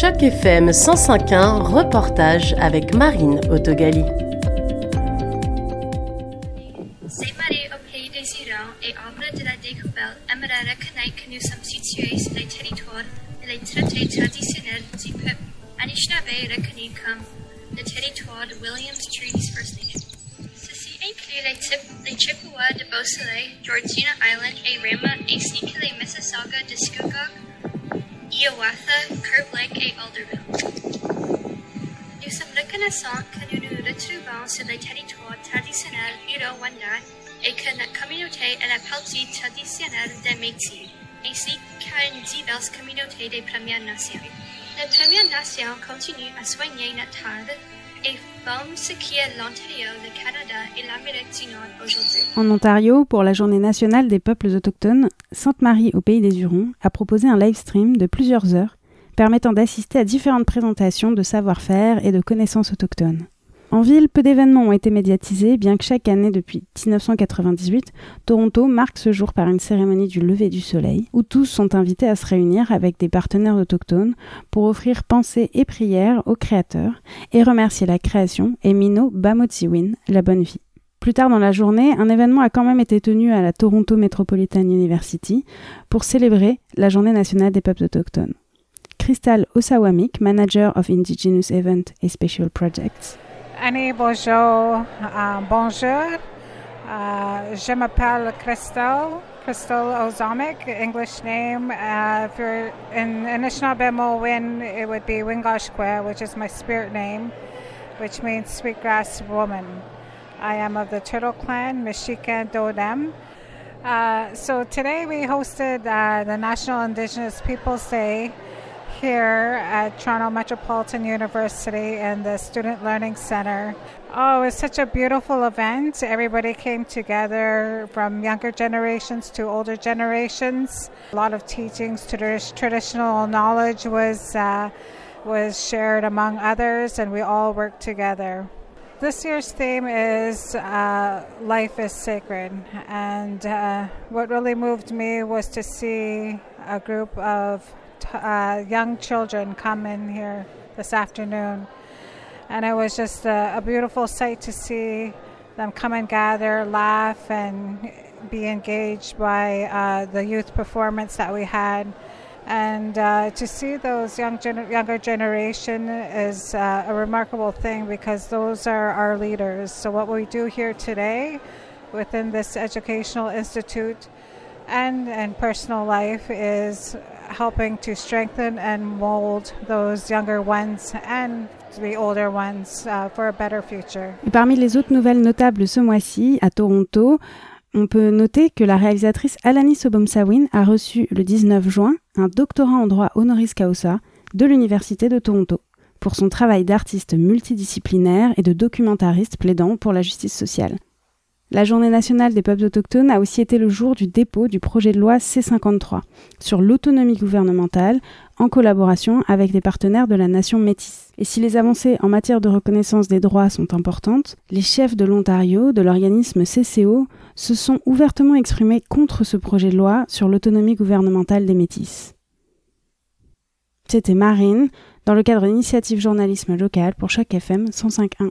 Choc FM 105.1, reportage avec Marine Autogali. C'est Marie au pays des Irans et œuvre de la découverte aimerait reconnaître que nous sommes situés sur les territoires et les traités traditionnels du peuple Anishinaabe reconnu comme le territoire de Williams Treaties First Nation. Ceci inclut les, les Chippewas de Beausoleil, Georgina Island et Rama ainsi que les Mississauga de Scugog, Et Alderville. Nous sommes reconnaissants que nous nous retrouvons sur les territoires traditionnels Iro-Wendat et que notre communauté est la partie traditionnelle des métiers, ainsi qu'à une diverse communauté des Premières Nations. Les Premières Nations continuent à soigner notre terre et font ce qui est l'Ontario, le Canada et l'Amérique du Nord aujourd'hui. En Ontario, pour la Journée nationale des peuples autochtones, Sainte-Marie au pays des Hurons a proposé un live stream de plusieurs heures permettant d'assister à différentes présentations de savoir-faire et de connaissances autochtones. En ville, peu d'événements ont été médiatisés, bien que chaque année depuis 1998, Toronto marque ce jour par une cérémonie du lever du soleil, où tous sont invités à se réunir avec des partenaires autochtones pour offrir pensées et prières aux créateurs et remercier la création et Mino Bamotsiwin, la bonne vie. Plus tard dans la journée, un événement a quand même été tenu à la Toronto Metropolitan University pour célébrer la Journée nationale des peuples autochtones. Crystal Osawamik, manager of Indigenous Event et Special Projects, Annie, bonjour. Euh, bonjour. Uh, je m'appelle Crystal, Crystal Ozamic, English name. Uh, if you're in Anishinaabe Win, it would be Wingashkwe, which is my spirit name, which means sweetgrass woman. I am of the Turtle Clan, Mishikan Dodem. Uh, so today we hosted uh, the National Indigenous Peoples Day here at Toronto Metropolitan University and the Student Learning Center. Oh, it was such a beautiful event. Everybody came together from younger generations to older generations. A lot of teachings, traditional knowledge was uh, was shared among others, and we all worked together. This year's theme is uh, Life is Sacred, and uh, what really moved me was to see a group of uh, young children come in here this afternoon. And it was just a, a, beautiful sight to see them come and gather, laugh, and be engaged by uh, the youth performance that we had. And uh, to see those young gener- younger generation is uh, a remarkable thing because those are our leaders. So what we do here today within this educational institute and in personal life is helping to strengthen and mold those younger ones and the older ones uh, for a better future. Parmi les autres nouvelles notables ce mois-ci, à Toronto, on peut noter que la réalisatrice Alani Sobomsawin a reçu le 19 juin un doctorat en droit honoris causa de l'Université de Toronto pour son travail d'artiste multidisciplinaire et de documentariste plaidant pour la justice sociale. La Journée nationale des peuples autochtones a aussi été le jour du dépôt du projet de loi C53 sur l'autonomie gouvernementale en collaboration avec des partenaires de la nation métisse. Et si les avancées en matière de reconnaissance des droits sont importantes, les chefs de l'Ontario, de l'organisme CCO, se sont ouvertement exprimés contre ce projet de loi sur l'autonomie gouvernementale des métis. C'était Marine, dans le cadre d'initiative journalisme local pour chaque FM 105.1.